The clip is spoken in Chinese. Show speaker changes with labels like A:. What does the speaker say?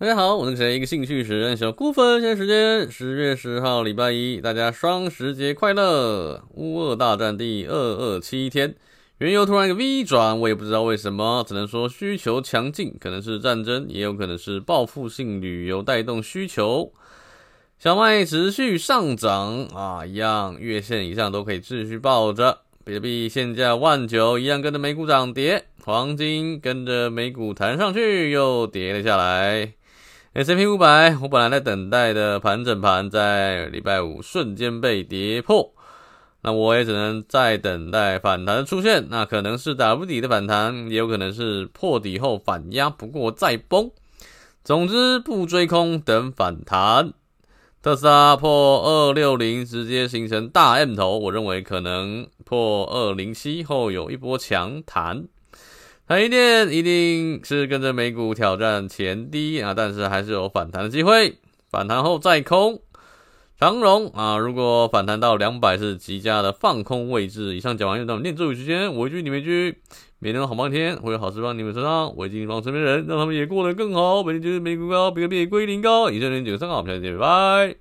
A: 大家好，我是谁？一个兴趣使然小股份。现在时间十月十号礼拜一，大家双十节快乐！乌俄大战第二二七天，原油突然一个 V 转，我也不知道为什么，只能说需求强劲，可能是战争，也有可能是报复性旅游带动需求。小麦持续上涨啊，一样月线以上都可以继续抱着。比特币现价万九，一样跟着美股涨跌，黄金跟着美股弹上去，又跌了下来。S&P 五百，我本来在等待的盘整盘，在礼拜五瞬间被跌破，那我也只能再等待反弹的出现。那可能是打不底的反弹，也有可能是破底后反压，不过再崩。总之不追空，等反弹。特斯拉破二六零，直接形成大 M 头，我认为可能破二零七后有一波强弹。台积电一定是跟着美股挑战前低啊，但是还是有反弹的机会。反弹后再空。长荣啊，如果反弹到两百是极佳的放空位置。以上讲完，又到念咒语时间，我一句你们一句，每天都好半天，会有好事放你们身上。我已经帮身边人，让他们也过得更好。每天就是美股高，比特币归零高。以上念九三好，我们下次见，拜拜。